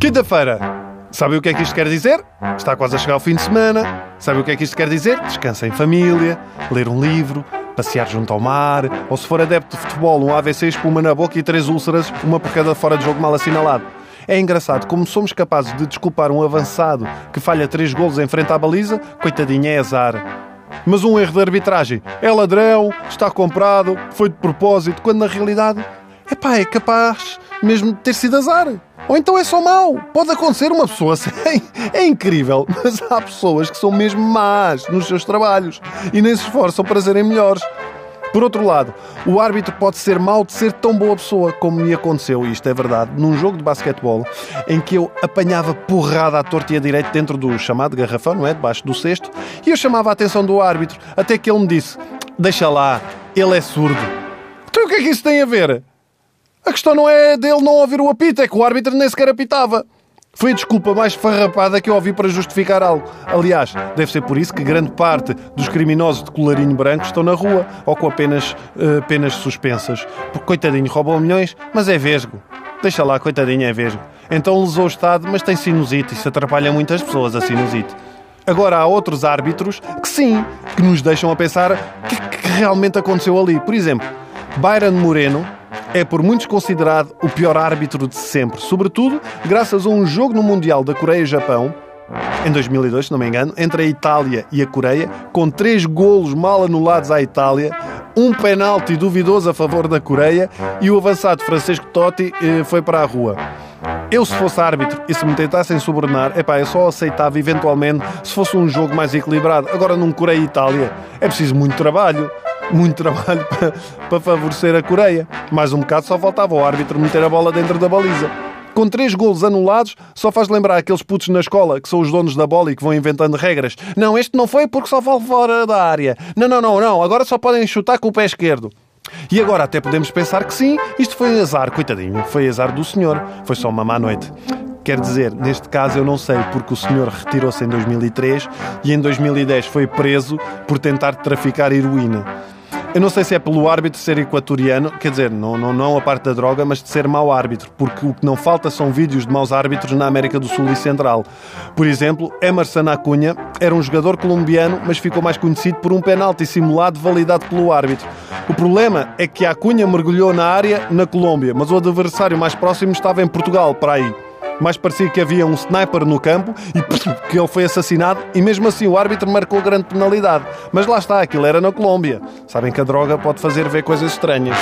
Quinta-feira. Sabe o que é que isto quer dizer? Está quase a chegar o fim de semana. Sabe o que é que isto quer dizer? Descansa em família, ler um livro, passear junto ao mar, ou se for adepto de futebol, um AVC, espuma na boca e três úlceras, uma por cada fora de jogo mal assinalado. É engraçado como somos capazes de desculpar um avançado que falha três golos em frente à baliza, coitadinho, é azar. Mas um erro de arbitragem é ladrão, está comprado, foi de propósito, quando na realidade, epá, é capaz mesmo de ter sido azar. Ou então é só mau. Pode acontecer uma pessoa assim. É incrível, mas há pessoas que são mesmo más nos seus trabalhos e nem se esforçam para serem melhores. Por outro lado, o árbitro pode ser mau de ser tão boa pessoa, como me aconteceu, e isto é verdade, num jogo de basquetebol em que eu apanhava porrada à torta e à direita dentro do chamado garrafão, não é? Debaixo do cesto, e eu chamava a atenção do árbitro, até que ele me disse: Deixa lá, ele é surdo. Então o que é que isso tem a ver? A questão não é dele não ouvir o apito, é que o árbitro nem sequer apitava. Foi a desculpa mais farrapada que eu ouvi para justificar algo. Aliás, deve ser por isso que grande parte dos criminosos de colarinho branco estão na rua ou com apenas uh, penas suspensas. Porque, coitadinho, roubam milhões, mas é vesgo. Deixa lá, coitadinho, é vesgo. Então lesou o Estado, mas tem sinusite. Isso atrapalha muitas pessoas, a sinusite. Agora há outros árbitros que sim, que nos deixam a pensar o que, que realmente aconteceu ali. Por exemplo, Byron Moreno, é por muitos considerado o pior árbitro de sempre, sobretudo graças a um jogo no Mundial da Coreia-Japão, em 2002, se não me engano, entre a Itália e a Coreia, com três golos mal anulados à Itália, um penalti duvidoso a favor da Coreia e o avançado Francisco Totti eh, foi para a rua. Eu, se fosse árbitro e se me tentassem subornar, epá, eu só aceitava eventualmente se fosse um jogo mais equilibrado. Agora, num Coreia-Itália, é preciso muito trabalho muito trabalho para, para favorecer a Coreia. Mais um bocado só faltava o árbitro meter a bola dentro da baliza. Com três golos anulados, só faz lembrar aqueles putos na escola que são os donos da bola e que vão inventando regras. Não, este não foi porque só vale fora da área. Não, não, não, não. Agora só podem chutar com o pé esquerdo. E agora até podemos pensar que sim, isto foi azar, coitadinho, foi azar do senhor. Foi só uma má noite. Quer dizer, neste caso eu não sei, porque o senhor retirou-se em 2003 e em 2010 foi preso por tentar traficar heroína. Eu não sei se é pelo árbitro ser equatoriano, quer dizer, não, não, não a parte da droga, mas de ser mau árbitro, porque o que não falta são vídeos de maus árbitros na América do Sul e Central. Por exemplo, Emerson Acunha era um jogador colombiano, mas ficou mais conhecido por um penalti simulado validado pelo árbitro. O problema é que Acunha mergulhou na área na Colômbia, mas o adversário mais próximo estava em Portugal, para aí mais parecia que havia um sniper no campo e que ele foi assassinado e mesmo assim o árbitro marcou grande penalidade. Mas lá está, aquilo era na Colômbia. Sabem que a droga pode fazer ver coisas estranhas.